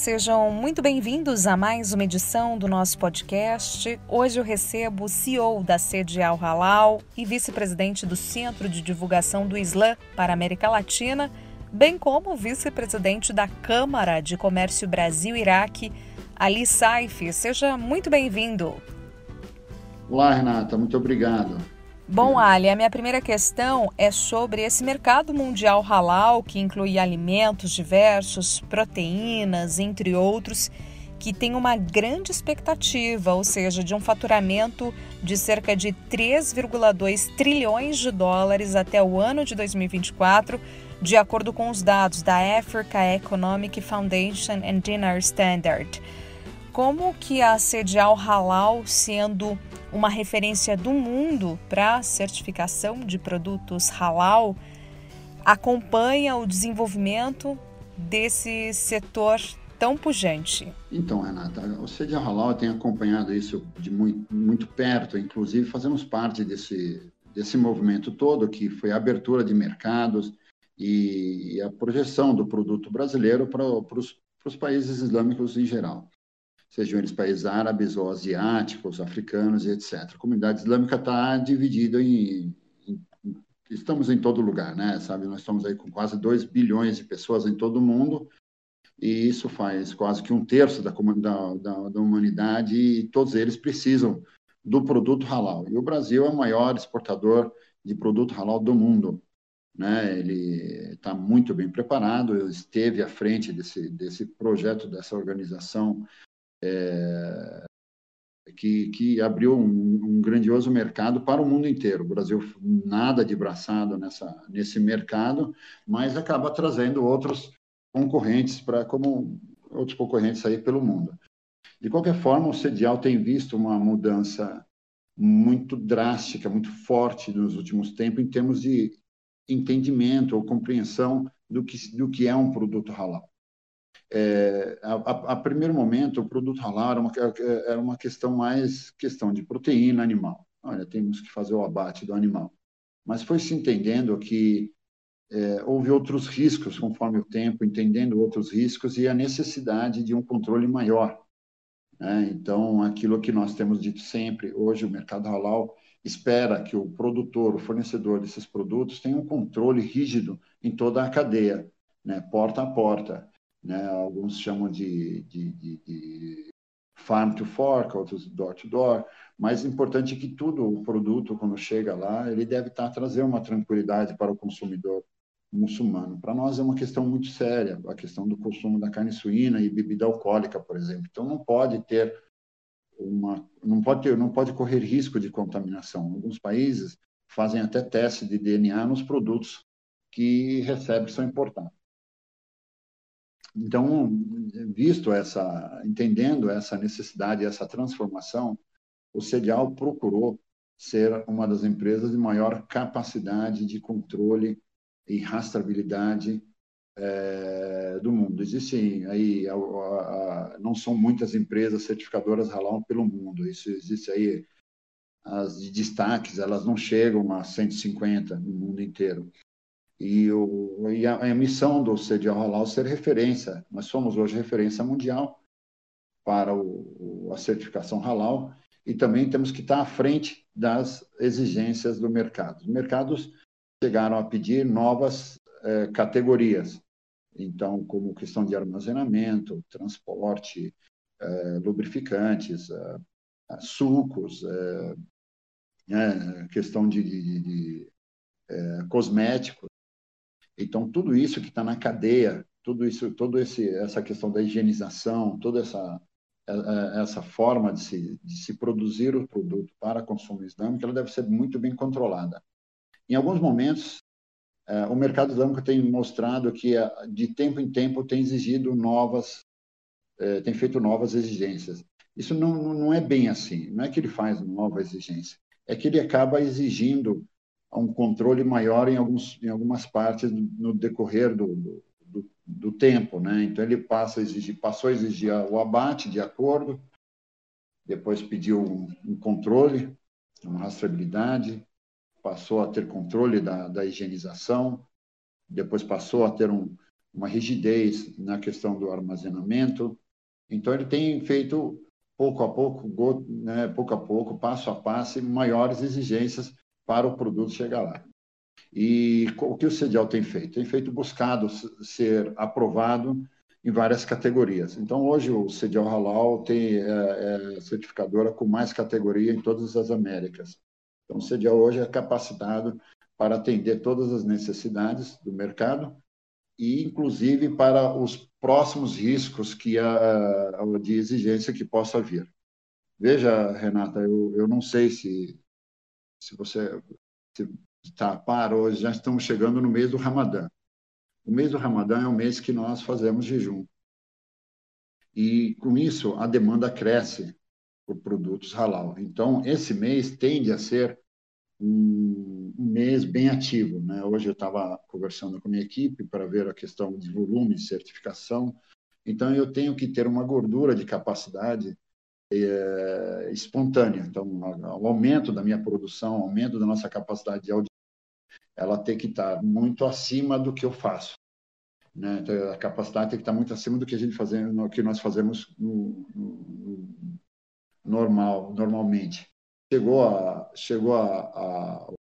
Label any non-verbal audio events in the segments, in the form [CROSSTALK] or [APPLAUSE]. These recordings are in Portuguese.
Sejam muito bem-vindos a mais uma edição do nosso podcast. Hoje eu recebo o CEO da Sede Al Halal e vice-presidente do Centro de Divulgação do Islã para a América Latina, bem como vice-presidente da Câmara de Comércio Brasil-Iraque, Ali Saif. Seja muito bem-vindo. Olá, Renata, muito obrigado. Bom, Ali, a minha primeira questão é sobre esse mercado mundial halal, que inclui alimentos diversos, proteínas, entre outros, que tem uma grande expectativa, ou seja, de um faturamento de cerca de 3,2 trilhões de dólares até o ano de 2024, de acordo com os dados da Africa Economic Foundation and Dinner Standard. Como que a Sedial Halal, sendo uma referência do mundo para certificação de produtos halal, acompanha o desenvolvimento desse setor tão pujante? Então, Renata, o Sede Halal tem acompanhado isso de muito, muito perto, inclusive fazemos parte desse, desse movimento todo, que foi a abertura de mercados e a projeção do produto brasileiro para, para os países islâmicos em geral sejam eles países árabes ou asiáticos, africanos etc. A comunidade islâmica está dividida em, em, Estamos em todo lugar, né? Sabe, nós estamos aí com quase 2 bilhões de pessoas em todo o mundo, e isso faz quase que um terço da, da, da, da humanidade, e todos eles precisam do produto halal. E o Brasil é o maior exportador de produto halal do mundo. Né? Ele está muito bem preparado, esteve à frente desse, desse projeto, dessa organização é, que, que, abriu um, um, grandioso mercado para o mundo inteiro. O Brasil nada de braçado nessa, nesse mercado, mas acaba trazendo outros concorrentes para como outros concorrentes aí pelo mundo. De qualquer forma, o Sedial tem visto uma mudança muito drástica, muito forte nos últimos tempos em termos de entendimento ou compreensão do que, do que é um produto halal é, a, a, primeiro momento, o produto halal era uma, era uma questão mais questão de proteína animal. Olha, temos que fazer o abate do animal. Mas foi se entendendo que é, houve outros riscos conforme o tempo, entendendo outros riscos e a necessidade de um controle maior. Né? Então, aquilo que nós temos dito sempre, hoje o mercado halal espera que o produtor, o fornecedor desses produtos tenha um controle rígido em toda a cadeia, né? porta a porta né? Alguns chamam de, de, de, de farm to fork, outros door to door. Mas importante é que tudo o produto quando chega lá, ele deve estar trazer uma tranquilidade para o consumidor muçulmano. Para nós é uma questão muito séria, a questão do consumo da carne suína e bebida alcoólica, por exemplo. Então não pode ter uma, não pode ter, não pode correr risco de contaminação. Alguns países fazem até teste de DNA nos produtos que recebem são importados. Então, visto essa, entendendo essa necessidade, essa transformação, o Sedial procurou ser uma das empresas de maior capacidade de controle e rastreabilidade é, do mundo. Existem aí, a, a, a, não são muitas empresas certificadoras halal pelo mundo. Isso existe aí as de destaques, elas não chegam a 150 no mundo inteiro e, o, e a, a, missão do CDO Halal ser referência. Nós somos hoje referência mundial para o, a certificação halal e também temos que estar à frente das exigências do mercado. Os mercados chegaram a pedir novas eh, categorias, então, como questão de armazenamento, transporte, eh, lubrificantes, eh, sucos, né, questão de, de, de cosméticos. Então, tudo isso que está na cadeia, tudo isso, toda essa questão da higienização, toda essa, é, é, essa forma de se, de se produzir o produto para consumo islâmico, ela deve ser muito bem controlada. Em alguns momentos, é, o mercado islâmico tem mostrado que, de tempo em tempo, tem exigido novas, tem feito novas exigências. Isso não, não é bem assim, não é que ele faz nova exigência, é que ele acaba exigindo a um controle maior em, alguns, em algumas partes no decorrer do, do, do, tempo. Né? Então, ele passa a exigir, passou a exigir o abate de acordo, depois pediu um, um controle, uma rastreabilidade, passou a ter controle da, da higienização, depois passou a ter um, uma rigidez na questão do armazenamento. Então, ele tem feito, pouco a pouco, né, pouco a pouco, passo a passo, maiores exigências para o produto chegar lá. E o que o CEDIAL tem feito? Tem feito buscado ser aprovado em várias categorias. Então, hoje, o CEDIAL Halal tem é, é, certificadora com mais categoria em todas as Américas. Então, o CEDIAL hoje é capacitado para atender todas as necessidades do mercado e, inclusive, para os próximos riscos que a, de exigência que possa vir. Veja, Renata, eu, eu não sei se, se você está a par hoje, já estamos chegando no mês do Ramadã. O mês do Ramadã é o mês que nós fazemos jejum. E, com isso, a demanda cresce por produtos halal. Então, esse mês tende a ser um, mês bem ativo. Né? Hoje eu estava conversando com a minha equipe para ver a questão de volume certificação. Então, eu tenho que ter uma gordura de capacidade é, espontânea. Então, o aumento da minha produção, o aumento da nossa capacidade de audiência, ela tem que estar muito acima do que eu faço. Né? Então, a capacidade tem que estar muito acima do que a gente fazemos, no que nós fazemos no, no, no normal, normalmente chegou a chegou a, a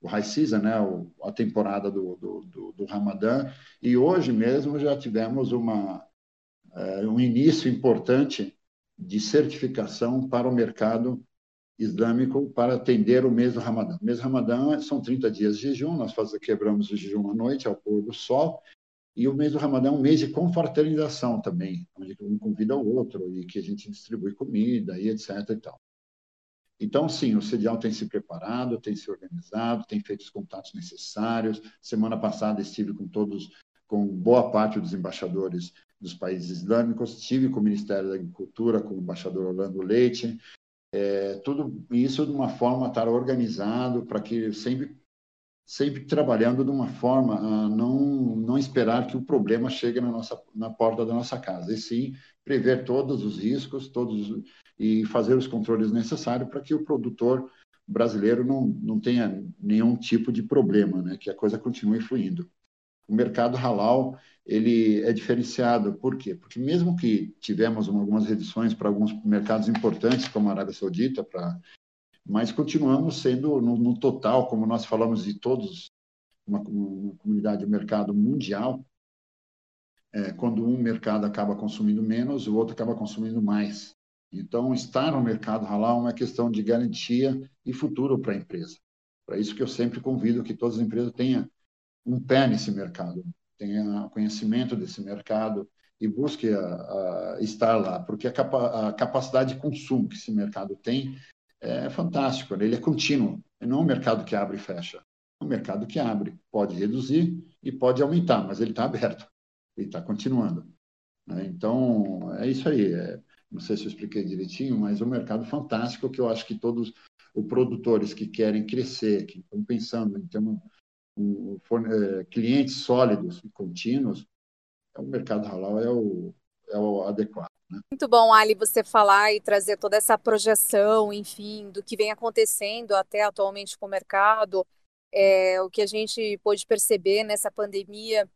o high season, né, a temporada do, do, do, do Ramadã, e hoje mesmo já tivemos uma, é, um início importante de certificação para o mercado islâmico para atender o mês do Ramadã. O mês do Ramadã são 30 dias de jejum, nós faz, quebramos o jejum à noite, ao pôr do sol, e o mês do Ramadã é um mês de confraternização também, onde um convida o outro e que a gente distribui comida e etc. E tal. Então, sim, o CEDIAL tem se preparado, tem se organizado, tem feito os contatos necessários. Semana passada estive com todos, com boa parte dos embaixadores dos países islâmicos, estive com o Ministério da Agricultura, com o embaixador Orlando Leite. É, tudo isso de uma forma estar organizado para que sempre sempre trabalhando de uma forma a não não esperar que o problema chegue na nossa na porta da nossa casa e sim prever todos os riscos todos e fazer os controles necessários para que o produtor brasileiro não, não tenha nenhum tipo de problema, né? que a coisa continue fluindo. O mercado halal ele é diferenciado, por quê? Porque mesmo que tivemos algumas reduções para alguns mercados importantes, como a Arábia Saudita, para mas continuamos sendo, no, no, total, como nós falamos de todos, uma, uma comunidade de mercado mundial, é, quando um mercado acaba consumindo menos, o outro acaba consumindo mais. Então, estar no mercado halal é uma questão de garantia e futuro para a empresa. Para isso que eu sempre convido que todas as empresas tenham um pé nesse mercado, tenham conhecimento desse mercado e busque a, a estar lá, porque a, capa, a, capacidade de consumo que esse mercado tem é fantástico, né? ele é contínuo, não é um mercado que abre e fecha, é um mercado que abre, pode reduzir e pode aumentar, mas ele está aberto, ele está continuando. Né? Então, é isso aí, é, não sei se eu expliquei direitinho, mas é um mercado fantástico que eu acho que todos os produtores que querem crescer, que estão pensando em ter um, um, um, clientes sólidos e contínuos, é o mercado halal é o, é o adequado. Né? Muito bom, Ali, você falar e trazer toda essa projeção, enfim, do que vem acontecendo até atualmente com o mercado, é, o que a gente pôde perceber nessa pandemia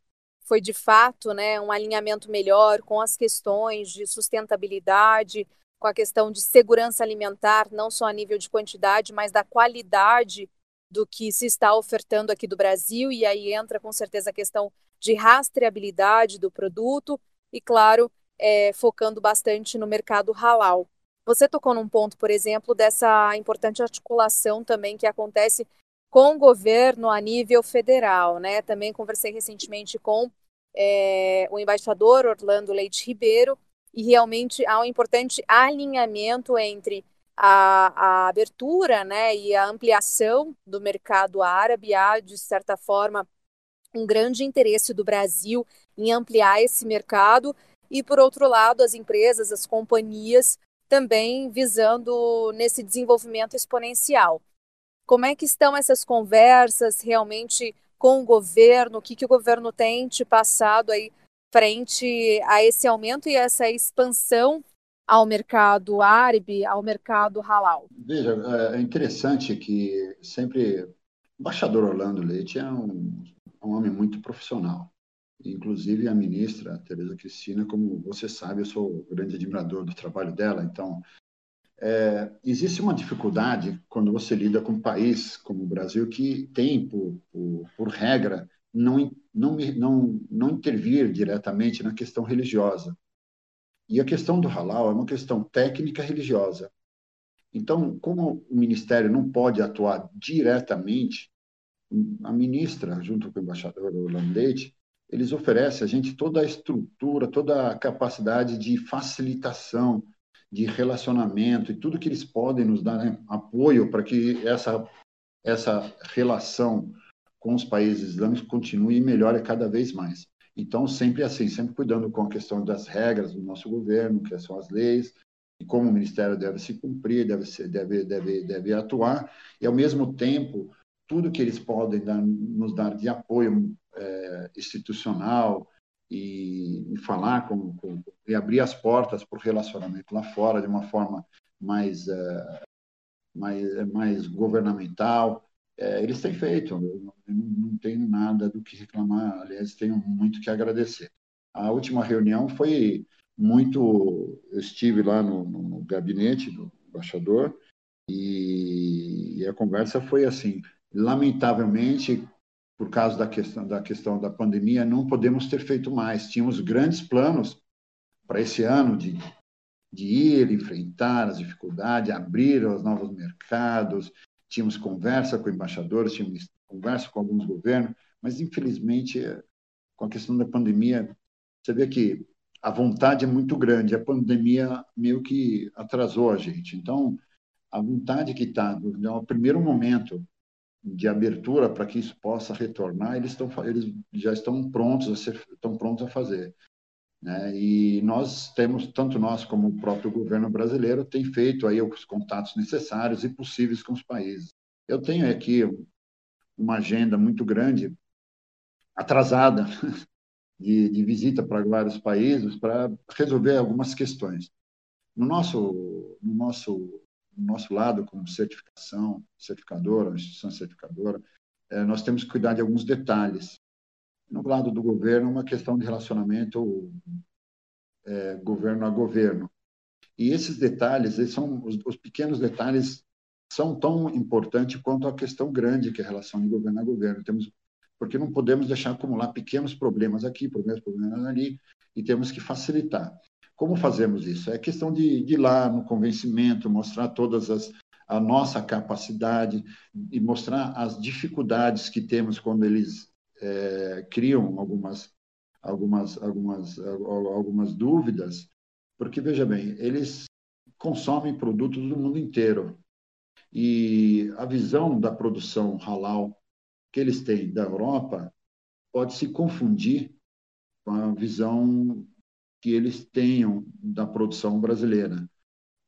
foi de fato né, um alinhamento melhor com as questões de sustentabilidade, com a questão de segurança alimentar, não só a nível de quantidade, mas da qualidade do que se está ofertando aqui do Brasil, e aí entra com certeza a questão de rastreabilidade do produto e, claro, é, focando bastante no mercado halal. Você tocou num ponto, por exemplo, dessa importante articulação também que acontece com o governo a nível federal, né? Também conversei recentemente com é, o embaixador Orlando Leite Ribeiro, e realmente há um importante alinhamento entre a, a, abertura né, e a ampliação do mercado árabe. Há, de certa forma, um grande interesse do Brasil em ampliar esse mercado, e, por outro lado, as empresas, as companhias também visando nesse desenvolvimento exponencial. Como é que estão essas conversas realmente com o governo, o que, que o governo tem te passado aí frente a esse aumento e essa expansão ao mercado árabe, ao mercado halal? Veja, é interessante que sempre o embaixador Orlando Leite é um, um homem muito profissional. inclusive a ministra Tereza Cristina, como você sabe, eu sou grande admirador do trabalho dela, então é, existe uma dificuldade quando você lida com um país como o Brasil que tem, por, por, por regra, não, não, não, não intervir diretamente na questão religiosa. E a questão do halal é uma questão técnica religiosa. Então, como o Ministério não pode atuar diretamente, a ministra, junto com o embaixador holandês, eles oferecem a gente toda a estrutura, toda a capacidade de facilitação, de relacionamento e tudo que eles podem nos dar né? apoio para que essa, essa relação com os países islâmicos continue e melhore cada vez mais. Então, sempre assim, sempre cuidando com a questão das regras do nosso governo, que são as leis, e como o Ministério deve se cumprir, deve, ser, deve, deve, deve atuar, e ao mesmo tempo, tudo que eles podem dar, nos dar de apoio é, institucional e, e falar com, com, e abrir as portas para o relacionamento lá fora de uma forma mais, é, mais, mais governamental, é, eles têm feito. Eu não, tenho nada do que reclamar, aliás, tenho muito que agradecer. A última reunião foi muito. Eu estive lá no, no gabinete do embaixador e, e a conversa foi assim: lamentavelmente, por causa da questão da questão da pandemia, não podemos ter feito mais. Tínhamos grandes planos para esse ano de, de ir enfrentar as dificuldades, abrir os novos mercados, tínhamos conversa com embaixadores, tínhamos conversa com alguns governos, mas infelizmente, com a questão da pandemia, você vê que a vontade é muito grande, a pandemia meio que atrasou a gente. Então, a vontade que está no primeiro momento de abertura para que isso possa retornar, eles estão eles já estão prontos a ser, estão prontos a fazer. Né? E nós temos, tanto nós como o próprio governo brasileiro, tem feito aí os contatos necessários e possíveis com os países. Eu tenho aqui uma agenda muito grande, atrasada, [LAUGHS] de, de visita para vários países para resolver algumas questões. No nosso, no nosso, no nosso lado, como certificação, certificadora, instituição certificadora, é, nós temos que cuidar de alguns detalhes no lado do governo, uma questão de relacionamento é, governo a governo. E esses detalhes, eles são os, os, pequenos detalhes são tão importantes quanto a questão grande que é a relação de governo a governo. Temos porque não podemos deixar acumular pequenos problemas aqui, problemas, problemas ali, e temos que facilitar. Como fazemos isso? É questão de, de ir lá no convencimento, mostrar todas as a nossa capacidade e mostrar as dificuldades que temos quando eles é, criam algumas, algumas, algumas, algumas dúvidas, porque, veja bem, eles consomem produtos do mundo inteiro. E a visão da produção halal que eles têm da Europa pode se confundir com a visão que eles tenham da produção brasileira.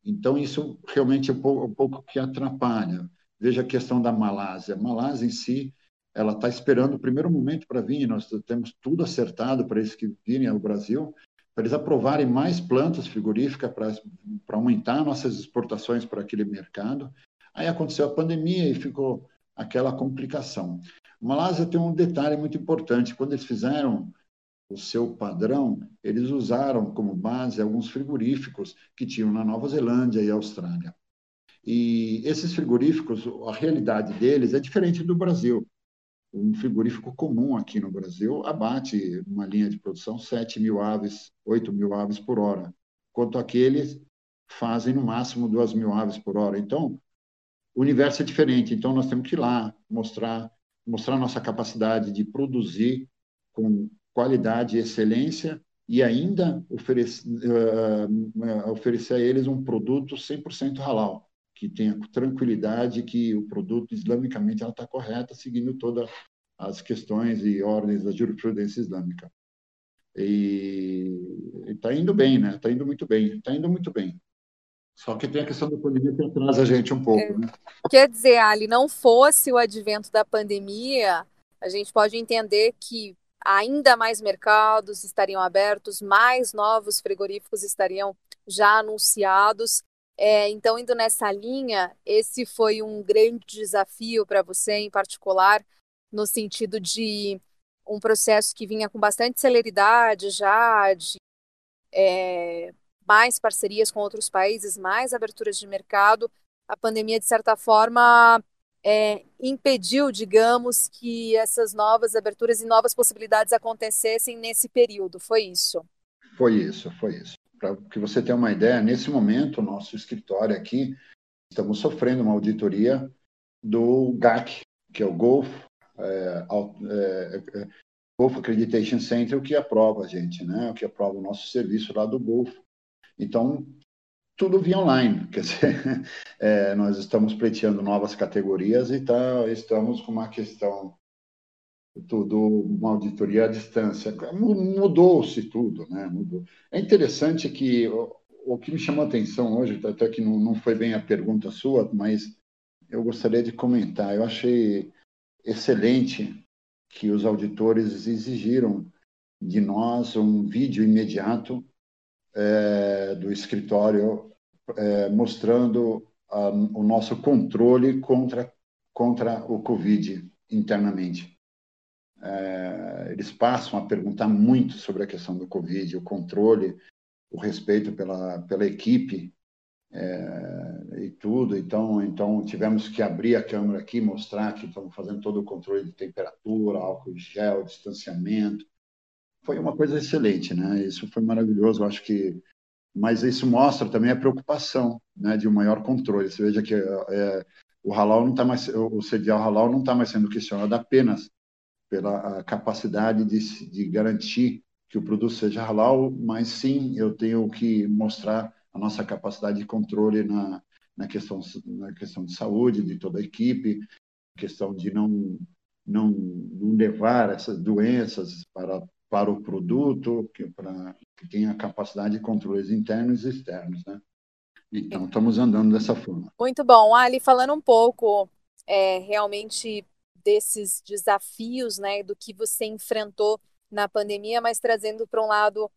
Então, isso realmente é um pouco, um pouco que atrapalha. Veja a questão da Malásia. A Malásia em si ela está esperando o primeiro momento para vir, nós temos tudo acertado para eles que virem ao Brasil, para eles aprovarem mais plantas frigoríficas para aumentar nossas exportações para aquele mercado. Aí aconteceu a pandemia e ficou aquela complicação. Malásia tem um detalhe muito importante: quando eles fizeram o seu padrão, eles usaram como base alguns frigoríficos que tinham na Nova Zelândia e Austrália. E esses frigoríficos, a realidade deles é diferente do Brasil um frigorífico comum aqui no Brasil abate uma linha de produção 7 mil aves, 8 mil aves por hora, enquanto aqueles fazem no máximo 2 mil aves por hora. Então, o universo é diferente. Então, nós temos que ir lá mostrar, mostrar nossa capacidade de produzir com qualidade e excelência e ainda oferecer, uh, oferecer a eles um produto 100% halal que tenha tranquilidade que o produto islamicamente ela está correta, seguindo todas as questões e ordens da jurisprudência islâmica. E está indo bem, né? Está indo muito bem, está indo muito bem. Só que tem a questão da pandemia que atrasa a gente um pouco. É. Né? Quer dizer, Ali, não fosse o advento da pandemia, a gente pode entender que ainda mais mercados estariam abertos, mais novos frigoríficos estariam já anunciados é, então, indo nessa linha, esse foi um grande desafio para você, em particular, no sentido de um processo que vinha com bastante celeridade já, de é, mais parcerias com outros países, mais aberturas de mercado, a pandemia, de certa forma, é, impediu, digamos, que essas novas aberturas e novas possibilidades acontecessem nesse período. Foi isso? Foi isso, foi isso. Para que você tenha uma ideia, nesse momento, o nosso escritório aqui, estamos sofrendo uma auditoria do GAC, que é o Golf, é, é, é, Golf Accreditation Center, o que aprova a gente, né? o que aprova o nosso serviço lá do Golf. Então, tudo via online, quer dizer, [LAUGHS] é, nós estamos pleiteando novas categorias e tá, estamos com uma questão tudo uma auditoria à distância. Mudou-se tudo, né? Mudou. É interessante que o, o, que me chamou a atenção hoje, até que não, não foi bem a pergunta sua, mas eu gostaria de comentar. Eu achei excelente que os auditores exigiram de nós um vídeo imediato é, do escritório é, mostrando a, o nosso controle contra, contra o Covid internamente. É, eles passam a perguntar muito sobre a questão do Covid, o controle, o respeito pela, pela equipe é, e tudo. Então, então, tivemos que abrir a câmera aqui, mostrar que estamos fazendo todo o controle de temperatura, álcool gel, distanciamento, foi uma coisa excelente, né? Isso foi maravilhoso. Eu acho que, mas isso mostra também a preocupação, né, de um maior controle. Você veja que é, o halal não está mais, o sedial halal não está mais sendo questionado apenas pela capacidade de, de garantir que o produto seja halal, mas sim eu tenho que mostrar a nossa capacidade de controle na, na questão na questão de saúde de toda a equipe, questão de não não, não levar essas doenças para para o produto, que, para, que tenha capacidade de controles internos e externos, né? Então, estamos andando dessa forma. Muito bom. Ali, falando um pouco é, realmente desses desafios, né, do que você enfrentou na pandemia, mas trazendo para um lado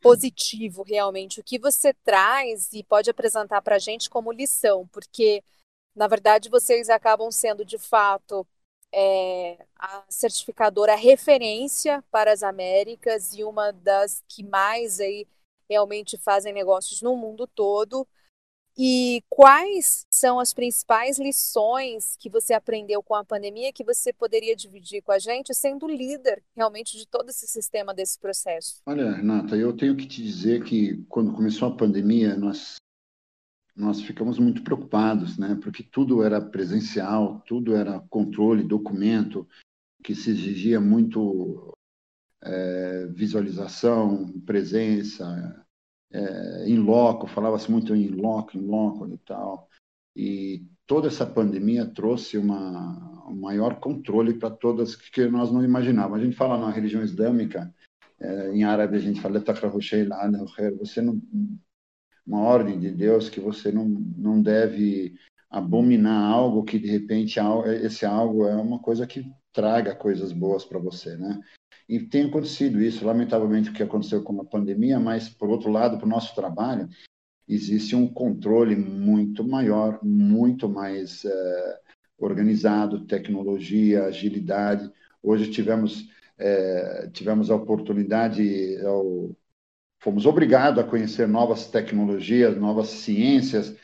positivo, realmente, o que você traz e pode apresentar para a gente como lição, porque, na verdade, vocês acabam sendo, de fato, é a certificadora referência para as Américas e uma das que mais aí realmente fazem negócios no mundo todo. E quais são as principais lições que você aprendeu com a pandemia que você poderia dividir com a gente, sendo líder realmente de todo esse sistema desse processo? Olha, Renata, eu tenho que te dizer que quando começou a pandemia, nós nós ficamos muito preocupados, né? Porque tudo era presencial, tudo era controle, documento, que se exigia muito é, visualização, presença, é, in loco, falava-se muito em loco, in loco e tal. E toda essa pandemia trouxe uma, um maior controle para todas que nós não imaginávamos. A gente fala na religião islâmica, é, em árabe a gente fala, você não uma ordem de Deus que você não, não deve abominar algo que de repente esse algo é uma coisa que traga coisas boas para você, né? E tem acontecido isso, lamentavelmente, o que aconteceu com a pandemia, mas, por outro lado, para o nosso trabalho, existe um controle muito maior, muito mais é, organizado, tecnologia, agilidade. Hoje tivemos, é, tivemos a oportunidade, fomos obrigados a conhecer novas tecnologias, novas ciências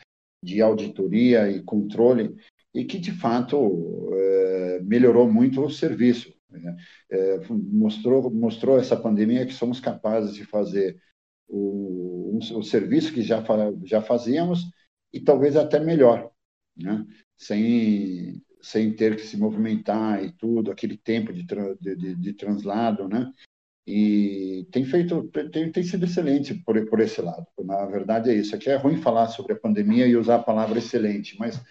de auditoria e controle, e que, de fato, é, melhorou muito o serviço. Né? É, mostrou, mostrou essa pandemia que somos capazes de fazer o, o serviço que já, já fazíamos e talvez até melhor, né? sem, sem ter que se movimentar e tudo, aquele tempo de, de, de, de translado, né? e tem feito tem, tem sido excelente por, por esse lado. Na verdade é isso. Aqui é ruim falar sobre a pandemia e usar a palavra excelente, mas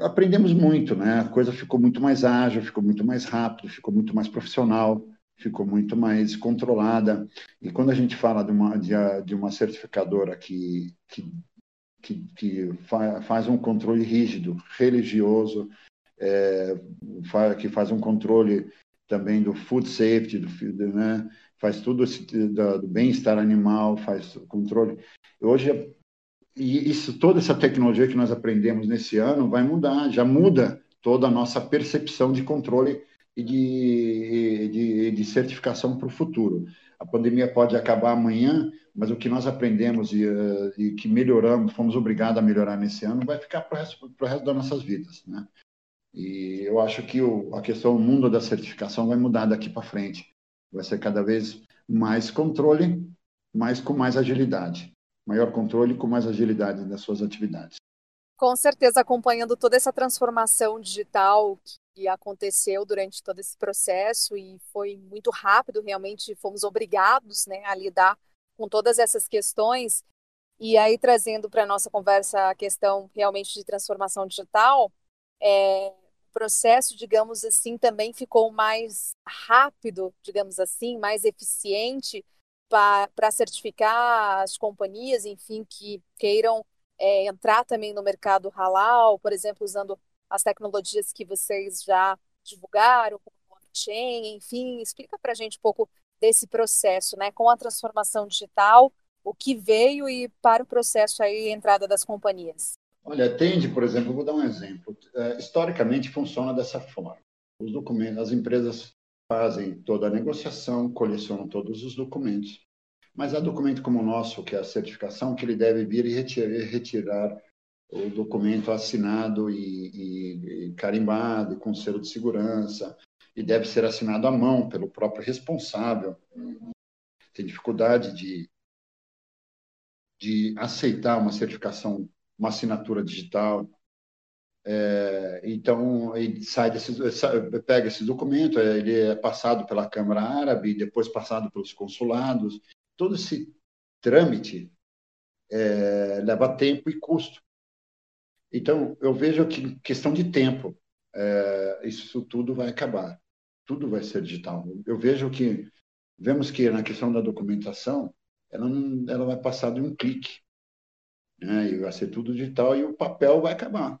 aprendemos muito, né? A coisa ficou muito mais ágil, ficou muito mais rápido, ficou muito mais profissional, ficou muito mais controlada. E quando a gente fala de uma de, de uma certificadora que que, que, que faz um controle rígido, religioso, é, que faz um controle também do food safety, do, né? faz tudo esse, do, do bem-estar animal, faz controle. Hoje, e isso, toda essa tecnologia que nós aprendemos nesse ano vai mudar, já muda toda a nossa percepção de controle e de, de, de certificação para o futuro. A pandemia pode acabar amanhã, mas o que nós aprendemos e, uh, e que melhoramos, fomos obrigados a melhorar nesse ano, vai ficar para o resto, resto das nossas vidas. Né? E eu acho que o, a questão, o mundo da certificação vai mudar daqui para frente. Vai ser cada vez mais controle, mas com mais agilidade. Maior controle com mais agilidade das suas atividades. Com certeza, acompanhando toda essa transformação digital que aconteceu durante todo esse processo e foi muito rápido, realmente fomos obrigados né, a lidar com todas essas questões. E aí, trazendo para a nossa conversa a questão realmente de transformação digital, é, processo, digamos assim, também ficou mais rápido, digamos assim, mais eficiente para certificar as companhias, enfim, que queiram é, entrar também no mercado halal, por exemplo, usando as tecnologias que vocês já divulgaram, como blockchain, enfim, explica para a gente um pouco desse processo, né, com a transformação digital, o que veio e para o processo aí entrada das companhias. Olha, atende, por exemplo, vou dar um exemplo. É, historicamente funciona dessa forma. Os documentos, as empresas fazem toda a negociação, colecionam todos os documentos. Mas há documento como o nosso, que é a certificação, que ele deve vir e retirar, retirar o documento assinado e, e, e carimbado, com selo de segurança, e deve ser assinado à mão pelo próprio responsável. Tem dificuldade de, de aceitar uma certificação uma assinatura digital. É, então, ele sai desse, pega esse documento, ele é passado pela Câmara Árabe, depois passado pelos consulados. Todo esse trâmite é, leva tempo e custo. Então, eu vejo que questão de tempo, é, isso tudo vai acabar. Tudo vai ser digital. Eu vejo que, vemos que na questão da documentação, ela, não, ela vai passar de um clique né? e vai ser tudo digital e o papel vai acabar.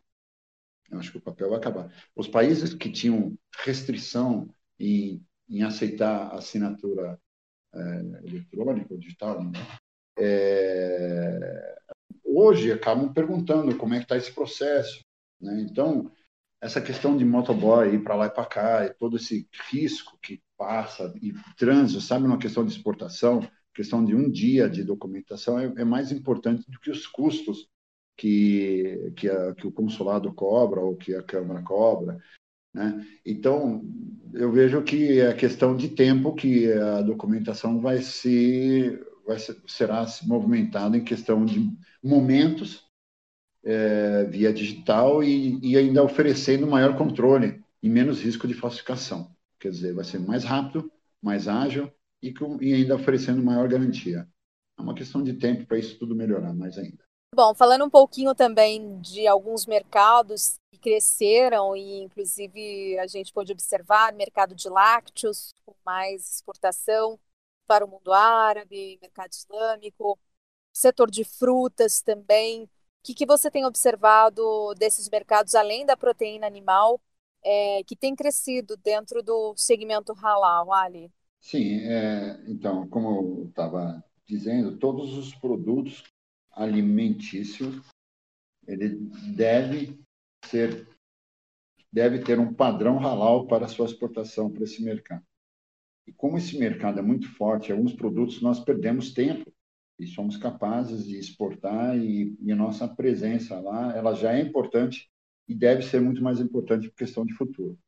Eu acho que o papel vai acabar. Os países que tinham restrição em, em aceitar assinatura é, eletrônica ou digital, né? é, hoje acabam perguntando como é que está esse processo. Né? Então, essa questão de motoboy ir para lá e para cá, e todo esse risco que passa, e trânsito, sabe, uma questão de exportação, questão de um dia de documentação é, é mais importante do que os custos que, que, a, que, o consulado cobra ou que a Câmara cobra. Né? Então, eu vejo que é questão de tempo que a documentação vai se vai ser, será se movimentada em questão de momentos é, via digital e, e ainda oferecendo maior controle e menos risco de falsificação. Quer dizer, vai ser mais rápido, mais ágil e, com, e ainda oferecendo maior garantia. É uma questão de tempo para isso tudo melhorar mais ainda. Bom, falando um pouquinho também de alguns mercados que cresceram e inclusive a gente pode observar mercado de lácteos com mais exportação para o mundo árabe, mercado islâmico, setor de frutas também. O que, que você tem observado desses mercados além da proteína animal é, que tem crescido dentro do segmento halal, Ali? Sim, é, então, como eu estava dizendo, todos os produtos alimentícios ele deve ser deve ter um padrão halal para sua exportação para esse mercado. E como esse mercado é muito forte, alguns produtos nós perdemos tempo e somos capazes de exportar e, e a nossa presença lá, ela já é importante e deve ser muito mais importante por questão de futuro.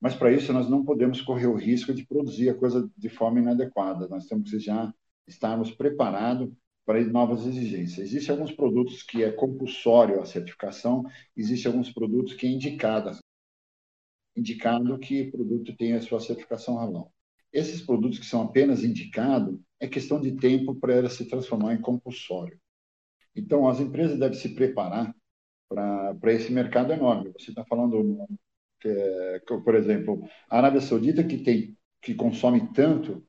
Mas para isso nós não podemos correr o risco de produzir a coisa de forma inadequada. Nós temos que já estarmos preparados para novas exigências. Existem alguns produtos que é compulsório a certificação, existem alguns produtos que é indicado, indicado que o produto tenha a sua certificação halal. Esses produtos que são apenas indicados, é questão de tempo para ela se transformar em compulsório. Então, as empresas devem se preparar para esse mercado enorme. Você está falando é, por exemplo, a Arábia Saudita que tem que consome tanto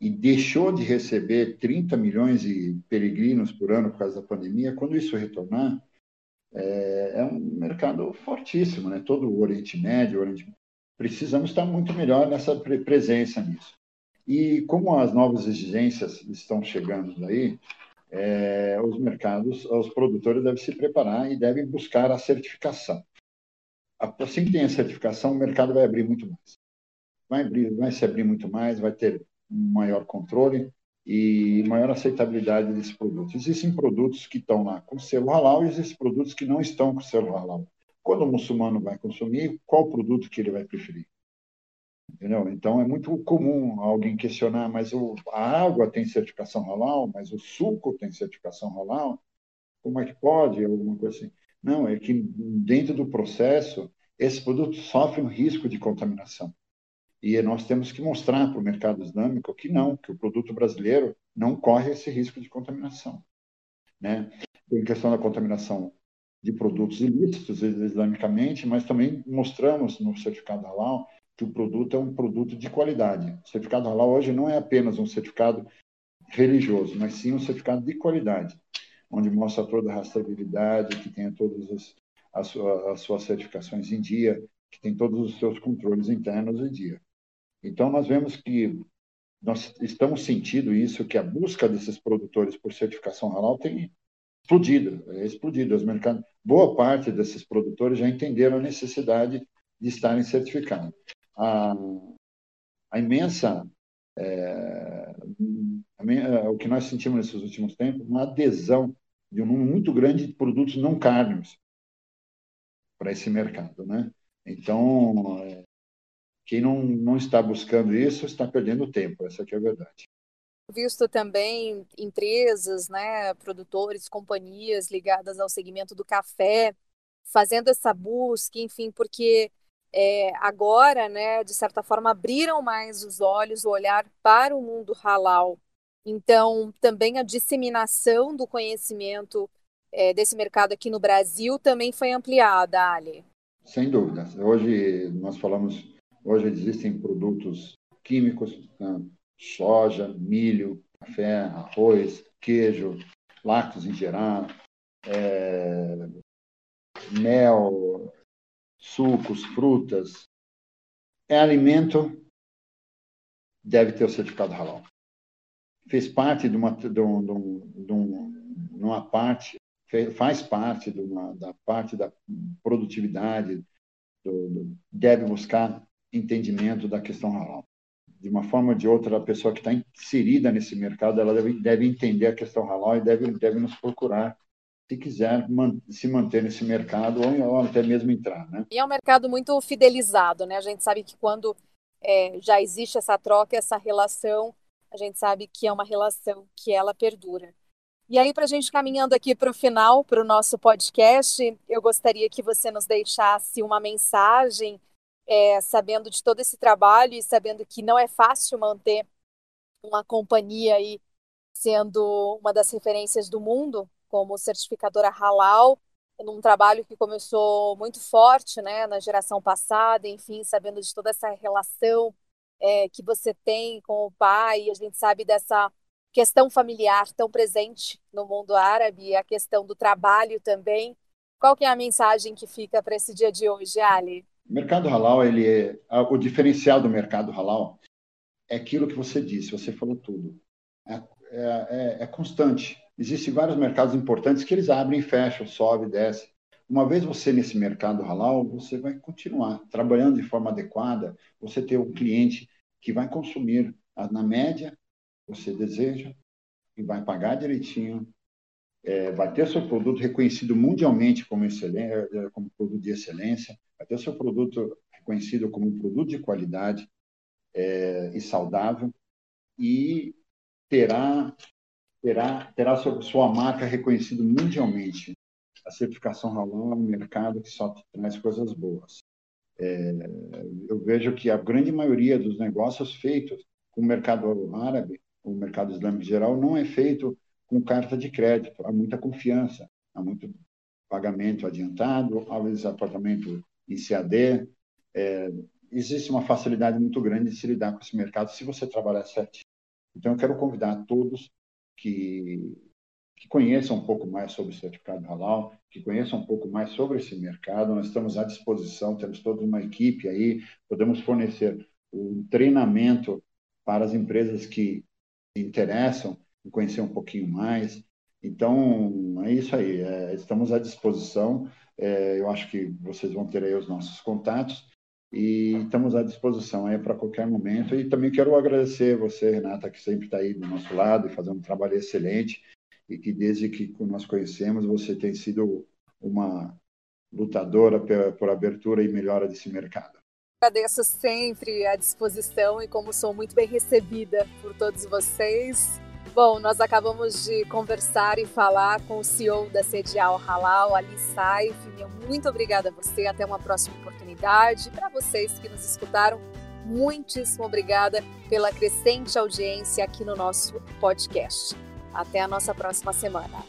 e deixou de receber 30 milhões de peregrinos por ano por causa da pandemia, quando isso retornar, é, é um mercado fortíssimo, né? Todo o Oriente Médio, o Oriente... precisamos estar muito melhor nessa presença nisso. E como as novas exigências estão chegando aí, é, os mercados, os produtores devem se preparar e devem buscar a certificação assim que tem a certificação, o mercado vai abrir muito mais. vai, abrir, vai se abrir muito mais, vai ter maior controle e maior aceitabilidade desses produtos. Existem produtos que estão lá com selo halal e existem produtos que não estão com selo halal. Quando o muçulmano vai consumir, qual produto que ele vai preferir? Entendeu? Então é muito comum alguém questionar, mas o, a água tem certificação halal, mas o suco tem certificação halal? Como é que pode? Alguma coisa assim. Não, é que dentro do processo, esses produtos sofrem um risco de contaminação. E nós temos que mostrar para o mercado islâmico que não, que o produto brasileiro não corre esse risco de contaminação. Né? Tem questão da contaminação de produtos ilícitos islamicamente, mas também mostramos no certificado halal que o produto é um produto de qualidade. O certificado halal hoje não é apenas um certificado religioso, mas sim um certificado de qualidade, onde mostra toda a rastreabilidade, que tenha todas as, as, as suas certificações em dia, que tem todos os seus controles internos em dia. Então, nós vemos que nós estamos sentindo isso, que a busca desses produtores por certificação halal tem explodido, é explodido. Os mercados, boa parte desses produtores já entenderam a necessidade de estarem certificados a, a imensa é, a, o que nós sentimos nesses últimos tempos, uma adesão de um número muito grande de produtos não carnes para esse mercado, né? Então, é, quem não, não está buscando isso está perdendo tempo, essa é a verdade. Visto também empresas, né, produtores, companhias ligadas ao segmento do café, fazendo essa busca, enfim, porque é, agora, né, de certa forma, abriram mais os olhos, o olhar para o mundo halal. Então, também a disseminação do conhecimento é, desse mercado aqui no Brasil também foi ampliada, Ali. Sem dúvida. Hoje nós falamos, hoje existem produtos químicos, né? soja, milho, café, arroz, queijo, lácteos em geral, é, mel, sucos, frutas, é alimento, deve ter o certificado halal. Fez parte de uma, de, um, de, um, uma parte, faz parte de uma, da parte da produtividade, do, do, deve buscar entendimento da questão halal. De uma forma ou de outra, a pessoa que está inserida nesse mercado, ela deve, deve entender a questão halal e deve, deve nos procurar se quiser man se manter nesse mercado ou, ou, até mesmo entrar. Né? E é um mercado muito fidelizado, né? A gente sabe que quando é, já existe essa troca, essa relação, a gente sabe que é uma relação que ela perdura. E aí, para a gente caminhando aqui para o final, para o nosso podcast, eu gostaria que você nos deixasse uma mensagem, é, sabendo de todo esse trabalho e sabendo que não é fácil manter uma companhia aí sendo uma das referências do mundo, como certificadora halal, num trabalho que começou muito forte, né, na geração passada, enfim, sabendo de toda essa relação é, que você tem com o pai, a gente sabe dessa questão familiar tão presente no mundo árabe, a questão do trabalho também. Qual que é a mensagem que fica para esse dia de hoje, Ali? O mercado halal, ele é, o diferencial do mercado halal é aquilo que você disse, você falou tudo. É, é, é, é constante. Existem vários mercados importantes que eles abrem e fecham, sobe, desce. Uma vez você nesse mercado halal, você vai continuar trabalhando de forma adequada, você ter um cliente que vai consumir na média você deseja e vai pagar direitinho, é, vai ter seu produto reconhecido mundialmente como, excelência, como produto de excelência, vai ter seu produto reconhecido como um produto de qualidade é, e saudável e terá terá, terá sua marca reconhecida mundialmente. A certificação halal é um mercado que só traz coisas boas. É, eu vejo que a grande maioria dos negócios feitos com o mercado árabe, o mercado islâmico em geral, não é feito com carta de crédito. Há muita confiança, há muito pagamento adiantado, às vezes apartamento em CAD. É, existe uma facilidade muito grande de se lidar com esse mercado se você trabalhar certinho. Então, eu quero convidar todos que, que conheçam um pouco mais sobre o certificado halal, que conheçam um pouco mais sobre esse mercado. Nós estamos à disposição, temos toda uma equipe aí, podemos fornecer um treinamento para as empresas que interessam em conhecer um pouquinho mais. Então, é isso aí, é, estamos à disposição. É, eu acho que vocês vão ter aí os nossos contatos e estamos à disposição aí para qualquer momento. E também quero agradecer você, Renata, que sempre está aí do nosso lado e fazendo um trabalho excelente e que desde que nós conhecemos você tem sido uma lutadora por abertura e melhora desse mercado. Agradeço sempre a disposição e como sou muito bem recebida por todos vocês. Bom, nós acabamos de conversar e falar com o CEO da Sedial Halal, Ali Saif. Muito obrigada a você, até uma próxima oportunidade. Para vocês que nos escutaram, muitíssimo obrigada pela crescente audiência aqui no nosso podcast. Até a nossa próxima semana.